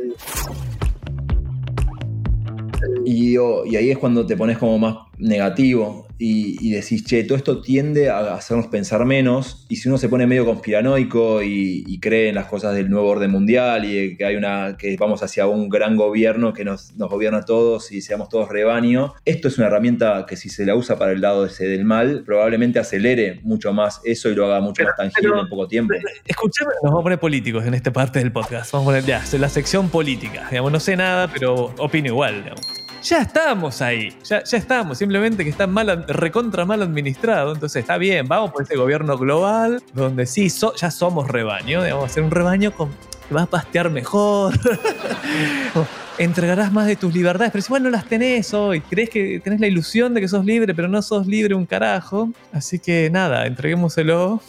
Y, y ahí es cuando te pones como más negativo y, decís, che, todo esto tiende a hacernos pensar menos. Y si uno se pone medio conspiranoico y, cree en las cosas del nuevo orden mundial y que hay una que vamos hacia un gran gobierno que nos, gobierna a todos y seamos todos rebaño, esto es una herramienta que si se la usa para el lado ese del mal, probablemente acelere mucho más eso y lo haga mucho más tangible en poco tiempo. Escuchame, nos vamos a poner políticos en esta parte del podcast. Vamos a poner ya, la sección política. Digamos, no sé nada, pero opino igual. digamos. Ya estamos ahí, ya, ya estamos, simplemente que está mal, recontra mal administrado, entonces está bien, vamos por ese gobierno global, donde sí, ya somos rebaño, digamos, hacer un rebaño con, que va a pastear mejor, entregarás más de tus libertades, pero si igual no las tenés hoy, crees que tenés la ilusión de que sos libre, pero no sos libre un carajo, así que nada, entreguémoselo.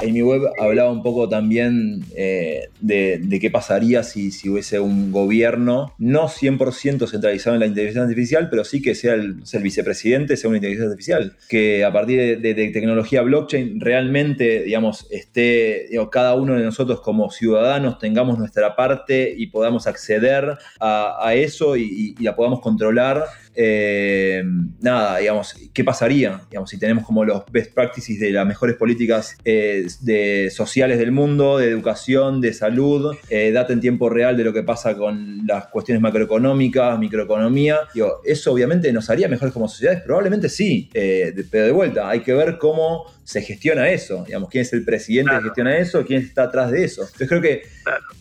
En mi web hablaba un poco también eh, de, qué pasaría si, hubiese un gobierno no 100% centralizado en la inteligencia artificial, pero sí que sea el, vicepresidente, sea una inteligencia artificial. Que a partir de, tecnología blockchain realmente, digamos, esté, digo, cada uno de nosotros como ciudadanos tengamos nuestra parte y podamos acceder a, a eso y, y- y la podamos controlar. Eh, nada, digamos, ¿qué pasaría? Digamos, si tenemos como los best practices de las mejores políticas eh, de, sociales del mundo, de educación, de salud, eh, data en tiempo real de lo que pasa con las cuestiones macroeconómicas, microeconomía. Digo, eso obviamente nos haría mejores como sociedades, probablemente sí, eh, pero de vuelta, hay que ver cómo se gestiona eso, digamos, quién es el presidente que gestiona eso, quién está atrás de eso. Entonces creo que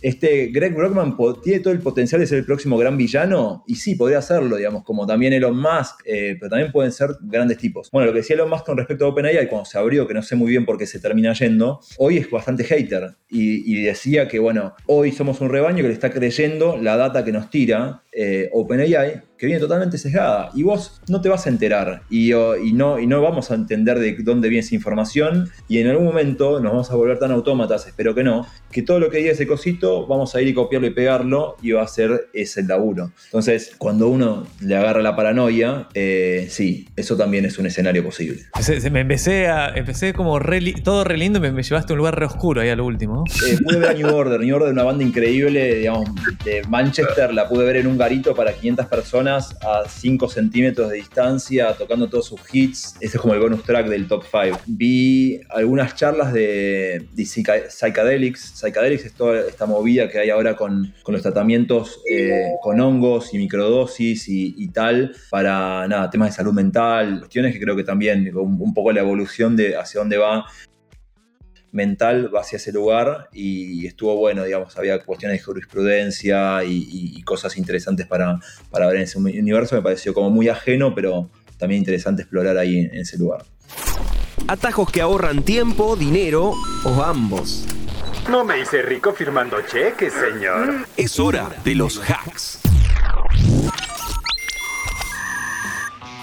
este Greg Brockman tiene todo el potencial de ser el próximo gran villano, y sí, podría serlo, digamos, como también Elon Musk, eh, pero también pueden ser grandes tipos. Bueno, lo que decía Elon Musk con respecto a OpenAI, cuando se abrió, que no sé muy bien por qué se termina yendo, hoy es bastante hater, y, y decía que, bueno, hoy somos un rebaño que le está creyendo la data que nos tira eh, OpenAI, que viene totalmente sesgada, y vos no te vas a enterar, y, no, y no vamos a entender de dónde viene esa información, y en algún momento nos vamos a volver tan autómatas, espero que no, que todo lo que diga ese cosito, vamos a ir y copiarlo y pegarlo, y va a ser ese laburo. Entonces, cuando uno le agarra la paranoia, eh, sí, eso también es un escenario posible. Se- se- me empecé a. Empecé como re todo re lindo y me, me llevaste a un lugar re oscuro ahí a lo último. Eh, pude ver a New Order, New Order, una banda increíble, digamos, de Manchester, la pude ver en un garito para 500 personas a 5 centímetros de distancia, tocando todos sus hits. Ese es como el bonus track del top 5. Vi algunas charlas de, de Psychedelics. Psychedelics es toda esta movida que hay ahora con, con los tratamientos eh, con hongos y microdosis y, tal, para nada, temas de salud mental, cuestiones que creo que también un poco la evolución de hacia dónde va mental va hacia ese lugar y estuvo bueno, digamos, había cuestiones de jurisprudencia y, y- y cosas interesantes para, para ver en ese universo, me pareció como muy ajeno, pero también interesante explorar ahí en, en ese lugar. Atajos que ahorran tiempo, dinero o ambos. No me hice rico firmando cheques, señor. Es hora de los hacks.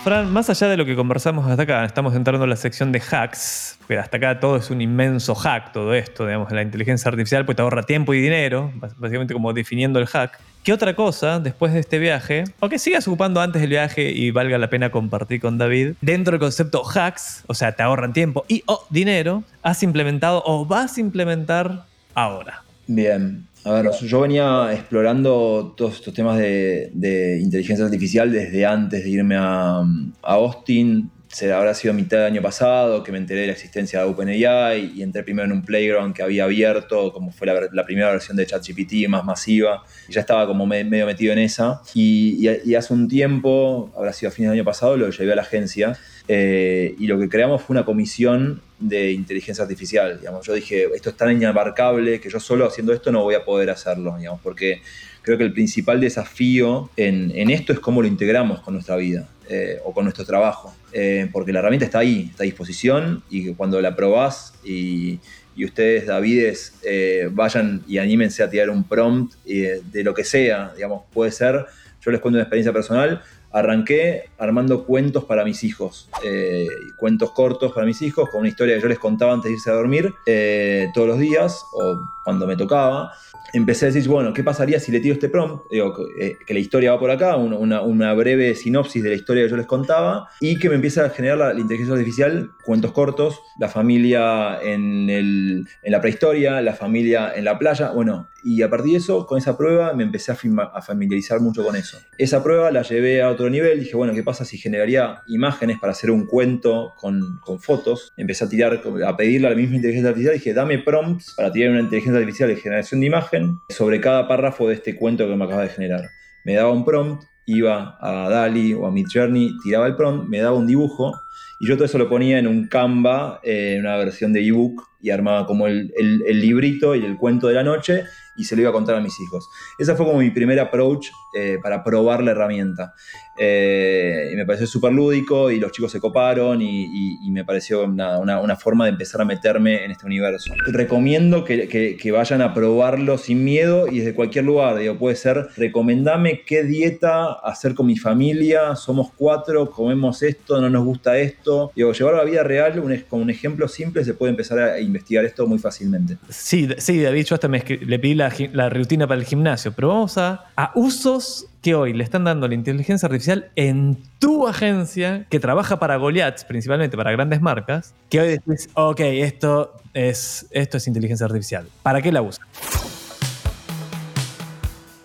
Fran, más allá de lo que conversamos hasta acá, estamos entrando en la sección de hacks, porque hasta acá todo es un inmenso hack, todo esto, digamos, la inteligencia artificial, pues te ahorra tiempo y dinero, básicamente como definiendo el hack. ¿Qué otra cosa, después de este viaje, o que sigas ocupando antes del viaje y valga la pena compartir con David, dentro del concepto hacks, o sea, te ahorran tiempo y o dinero, has implementado o vas a implementar ahora? Bien, a ver, yo venía explorando todos estos temas de, de inteligencia artificial desde antes de irme a, a Austin. Se habrá sido mitad del año pasado que me enteré de la existencia de OpenAI y entré primero en un playground que había abierto, como fue la, primera versión de ChatGPT más masiva. Y ya estaba como me- medio metido en esa. Y hace un tiempo, habrá sido a fines del año pasado, lo llevé a la agencia. eh, y lo que creamos fue una comisión de inteligencia artificial. Digamos. Yo dije, esto es tan inabarcable que yo solo haciendo esto no voy a poder hacerlo, digamos, porque creo que el principal desafío en, en esto es cómo lo integramos con nuestra vida eh, o con nuestro trabajo. Eh, porque la herramienta está ahí, está a disposición y cuando la probás y, y ustedes, Davides, eh, vayan y anímense a tirar un prompt eh, de lo que sea, digamos, puede ser, yo les cuento una experiencia personal, arranqué armando cuentos para mis hijos, eh, cuentos cortos para mis hijos, con una historia que yo les contaba antes de irse a dormir eh, todos los días o cuando me tocaba empecé a decir, bueno, ¿qué pasaría si le tiro este prompt? Digo, eh, que la historia va por acá, una, una, breve sinopsis de la historia que yo les contaba, y que me empieza a generar la, inteligencia artificial cuentos cortos, la familia en, el, en, la prehistoria, la familia en la playa, bueno, y a partir de eso, con esa prueba, me empecé a, a familiarizar mucho con eso. Esa prueba la llevé a otro nivel, dije, bueno, ¿qué pasa si generaría imágenes para hacer un cuento con, con fotos? Empecé a tirar, a pedirle a la misma inteligencia artificial, dije, dame prompts para tirar una inteligencia artificial de generación de imagen sobre cada párrafo de este cuento que me acaba de generar. Me daba un prompt, iba a Dali o a Midjourney, tiraba el prompt, me daba un dibujo y yo todo eso lo ponía en un Canva, eh, en una versión de ebook y armaba como el, el, librito y el cuento de la noche y se lo iba a contar a mis hijos. Esa fue como mi primer approach eh, para probar la herramienta. Eh, y me pareció súper lúdico y los chicos se coparon y, me pareció una, forma de empezar a meterme en este universo. Recomiendo que, vayan a probarlo sin miedo y desde cualquier lugar. Digo, puede ser, recomendame qué dieta hacer con mi familia, somos cuatro, comemos esto, no nos gusta esto. Digo, llevarlo a la vida real un, con un ejemplo simple se puede empezar a investigar esto muy fácilmente. Sí, sí David, yo hasta me le pedí la, rutina para el gimnasio, pero vamos a, a usos que hoy le están dando la inteligencia artificial en tu agencia que trabaja para Goliaths, principalmente para grandes marcas, que hoy decís, ok, esto es, esto es inteligencia artificial. ¿Para qué la usa?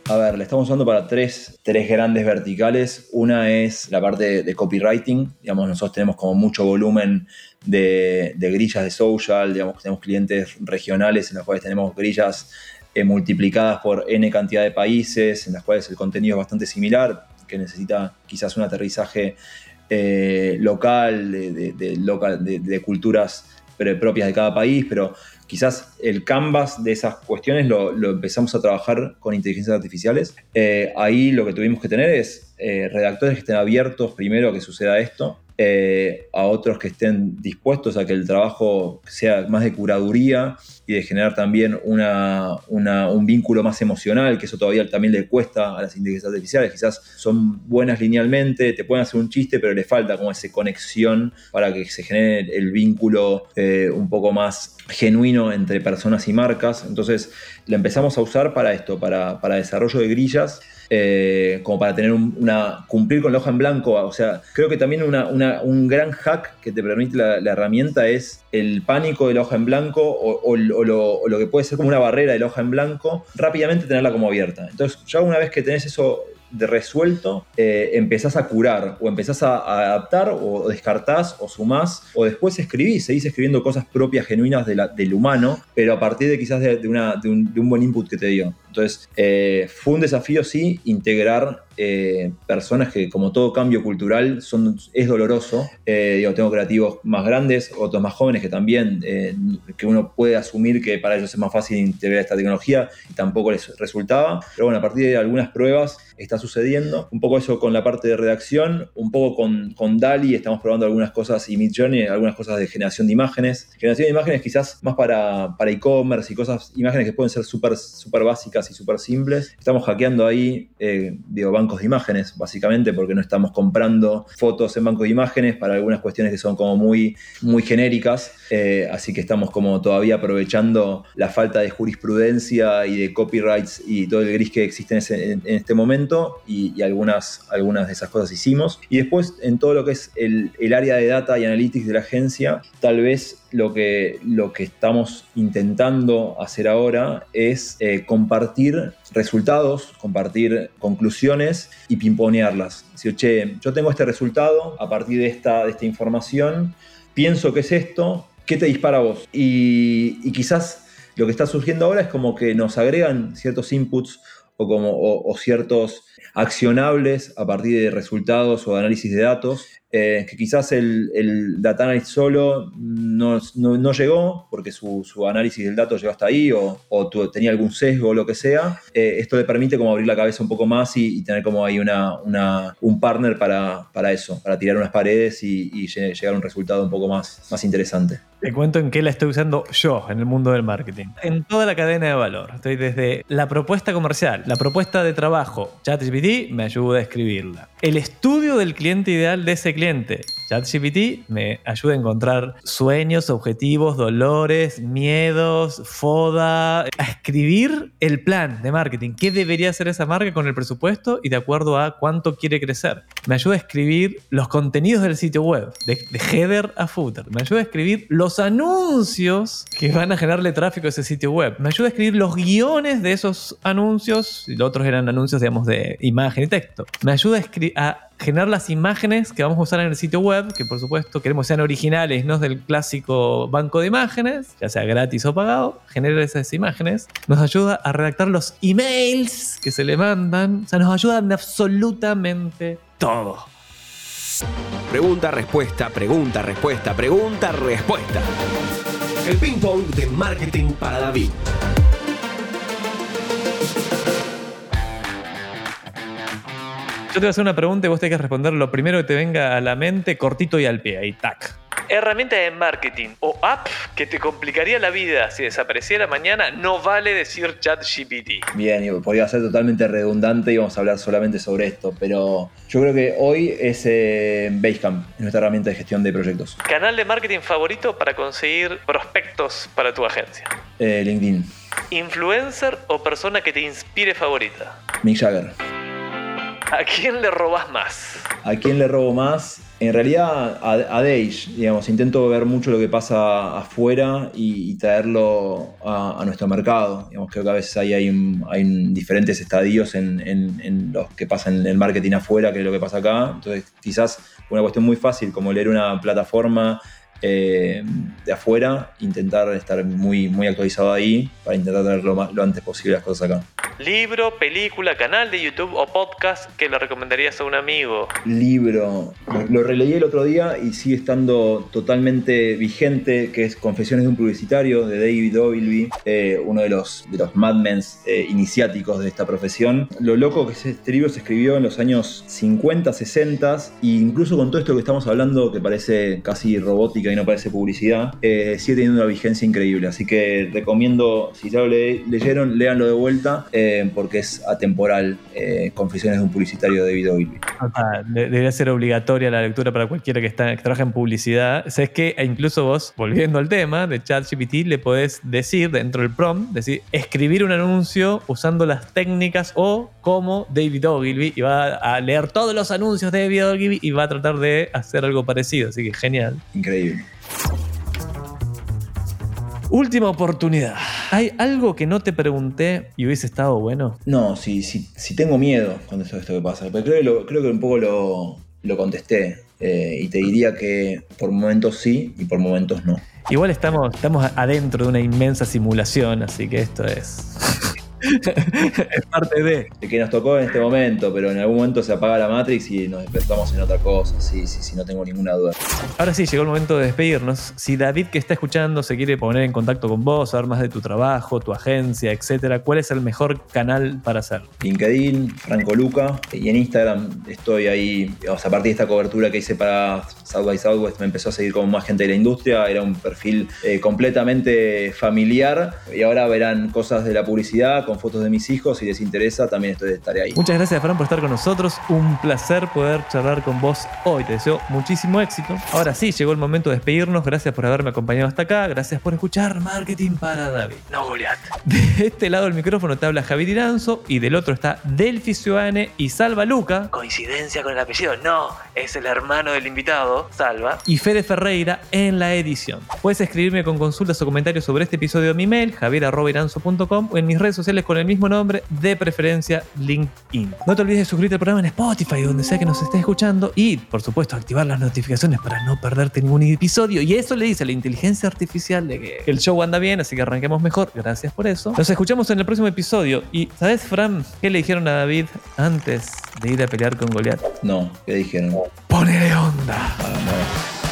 A ver, le estamos usando para tres, tres, grandes verticales. Una es la parte de, copywriting. Digamos, nosotros tenemos como mucho volumen de, de, grillas de social. Digamos, tenemos clientes regionales en los cuales tenemos grillas eh, multiplicadas por n cantidad de países, en las cuales el contenido es bastante similar, que necesita quizás un aterrizaje eh, local, de, culturas propias de cada país, pero quizás el canvas de esas cuestiones lo, empezamos a trabajar con inteligencias artificiales. Eh, ahí lo que tuvimos que tener es redactores que estén abiertos primero a que suceda esto, eh, a otros que estén dispuestos a que el trabajo sea más de curaduría y de generar también un vínculo más emocional, que eso todavía también le cuesta a las inteligencias artificiales. Quizás son buenas linealmente, te pueden hacer un chiste, pero le falta como esa conexión para que se genere el vínculo eh, un poco más genuino entre personas y marcas. Entonces, la empezamos a usar para esto, para, para desarrollo de grillas eh, como para tener una, cumplir con la hoja en blanco. O sea, creo que también un gran hack que te permite la, herramienta es el pánico de la hoja en blanco o, lo, que puede ser como una barrera de la hoja en blanco, rápidamente tenerla como abierta. Entonces, ya una vez que tenés eso de resuelto, eh, empezás a curar o empezás a, adaptar o descartás o sumás o después escribís, seguís escribiendo cosas propias, genuinas del humano, pero a partir de quizás de, una, de, un, de un buen input que te dio. Entonces, eh, fue un desafío, sí, integrar eh, personas que, como todo cambio cultural, son, es doloroso. Eh, tengo creativos más grandes, otros más jóvenes que también, que uno puede asumir que para ellos es más fácil integrar esta tecnología y tampoco les resultaba. Pero bueno, a partir de algunas pruebas está sucediendo. Un poco eso con la parte de redacción, un poco con, con DALI, estamos probando algunas cosas y Midjourney, algunas cosas de generación de imágenes. Generación de imágenes quizás más para, para e-commerce y cosas, imágenes que pueden ser súper super básicas y súper simples. Estamos hackeando ahí, eh, digo, bancos de imágenes, básicamente, porque no estamos comprando fotos en bancos de imágenes para algunas cuestiones que son como muy, muy genéricas. Eh, así que estamos como todavía aprovechando la falta de jurisprudencia y de copyrights y todo el gris que existe en, este momento y, algunas, algunas de esas cosas hicimos. Y después en todo lo que es el, el área de data y analytics de la agencia, tal vez lo que, lo que estamos intentando hacer ahora es eh, compartir resultados, compartir conclusiones y pimponearlas. Decir, che, yo tengo este resultado a partir de esta, de esta información, pienso que es esto, ¿qué te dispara a vos? Y, quizás lo que está surgiendo ahora es como que nos agregan ciertos inputs o, como, o ciertos accionables a partir de resultados o análisis de datos eh, que quizás el, el data analyst solo no, no- no llegó porque su, su análisis del dato llegó hasta ahí o, o tenía algún sesgo o lo que sea. Eh, esto le permite como abrir la cabeza un poco más y, tener como ahí una, una- un partner para, para eso, para tirar unas paredes y, y lle- llegar a un resultado un poco más, más interesante. Te cuento en qué la estoy usando yo en el mundo del marketing. En toda la cadena de valor. Estoy desde la propuesta comercial, la propuesta de trabajo. ChatGPT me ayuda a escribirla. El estudio del cliente ideal de ese cliente. ChatGPT me ayuda a encontrar sueños, objetivos, dolores, miedos, foda, a escribir el plan de marketing. ¿Qué debería hacer esa marca con el presupuesto y de acuerdo a cuánto quiere crecer? Me ayuda a escribir los contenidos del sitio web, de, de header a footer. Me ayuda a escribir los anuncios que van a generarle tráfico a ese sitio web. Me ayuda a escribir los guiones de esos anuncios, y los otros eran anuncios, digamos, de imagen y texto. Me ayuda a, a generar las imágenes que vamos a usar en el sitio web, que por supuesto queremos sean originales, no del clásico banco de imágenes, ya sea gratis o pagado, genera esas imágenes. Nos ayuda a redactar los emails que se le mandan, o sea, nos ayudan de absolutamente todo. Pregunta, respuesta, pregunta, respuesta, pregunta, respuesta. El ping pong de marketing para David. Te voy a hacer una pregunta y vos tenés que responder lo primero que te venga a la mente, cortito y al pie, ahí, tac. Herramienta de marketing o app que te complicaría la vida si desapareciera mañana, no vale decir ChatGPT. Bien, y podría ser totalmente redundante y vamos a hablar solamente sobre esto, pero yo creo que hoy es eh, Basecamp, es nuestra herramienta de gestión de proyectos. Canal de marketing favorito para conseguir prospectos para tu agencia. Eh, LinkedIn, Influencer o persona que te inspire favorita. Mick Jagger. ¿A quién le robas más? ¿A quién le robo más? En realidad a, a Dage, digamos, intento ver mucho lo que pasa afuera y, traerlo a, nuestro mercado. Digamos, creo que a veces hay, diferentes estadios en, en- los que pasa en el marketing afuera que lo que pasa acá. Entonces quizás una cuestión muy fácil como leer una plataforma eh, de afuera, intentar estar muy, muy actualizado ahí para intentar traer lo, más- lo antes posible las cosas acá. Libro, película, canal de YouTube o podcast que le recomendarías a un amigo. libro. Lo, releí el otro día y sigue estando totalmente vigente, que es Confesiones de un publicitario de David Ogilvy, eh, uno de los, de los madmen eh, iniciáticos de esta profesión. Lo loco que es este libro se escribió en los años 50, 60 e incluso con todo esto que estamos hablando, que parece casi robótica y no parece publicidad, eh, sigue teniendo una vigencia increíble. Así que recomiendo, si ya lo le- leyeron, léanlo de vuelta, eh, porque es atemporal. eh, Confesiones de un publicitario de David Ogilvy. Ah, de- debería ser obligatoria la lectura para cualquiera que, está, que trabaja en publicidad. Sabes que incluso vos, volviendo al tema de ChatGPT, le podés decir dentro del prompt, decir, escribir un anuncio usando las técnicas o como David Ogilvy y va a leer todos los anuncios de David Ogilvy y va a tratar de hacer algo parecido. Así que genial. Increíble. Última oportunidad. ¿Hay algo que no te pregunté y hubiese estado bueno? No, si, si, si tengo miedo con esto, esto que pasa, pero creo que, lo- creo que un poco lo, lo contesté. eh, y te diría que por momentos sí y por momentos no. Igual estamos, estamos adentro de una inmensa simulación, así que esto es. Es parte de. De que nos tocó en este momento, pero en algún momento se apaga la Matrix y nos despertamos en otra cosa. Sí, sí, sí, no tengo ninguna duda. Ahora sí, llegó el momento de despedirnos. Si David que está escuchando se quiere poner en contacto con vos, saber más de tu trabajo, tu agencia, etcétera, ¿cuál es el mejor canal para hacerlo? LinkedIn, Franco Luca, y en Instagram estoy ahí, digamos, a partir de esta cobertura que hice para South by Southwest, me empezó a seguir como más gente de la industria, era un perfil eh, completamente familiar, y ahora verán cosas de la publicidad con fotos de mis hijos, si les interesa, también estoy, estaré ahí. Muchas gracias, Fran, por estar con nosotros. Un placer poder charlar con vos hoy. Te deseo muchísimo éxito. Ahora sí, llegó el momento de despedirnos. Gracias por haberme acompañado hasta acá. Gracias por escuchar Marketing para David. No, Goliat. De este lado del micrófono te habla Javier Iranzo y del otro está Delphi Ciudadane y Salva Luca. Coincidencia con el apellido. No, es el hermano del invitado, Salva. Y Fede Ferreira en la edición. Puedes escribirme con consultas o comentarios sobre este episodio a mi mail, javier.iranzo.com o en mis redes sociales con el mismo nombre, de preferencia LinkedIn. No te olvides de suscribirte al programa en Spotify, donde sea que nos estés escuchando, y por supuesto activar las notificaciones para no perderte ningún episodio. Y eso le dice a la inteligencia artificial de que el show anda bien, así que arranquemos mejor. Gracias por eso. Nos escuchamos en el próximo episodio. Y ¿sabes, Fran, qué le dijeron a David antes de ir a pelear con Goliat? No, ¿qué dijeron? Pon Ponele onda. Ah.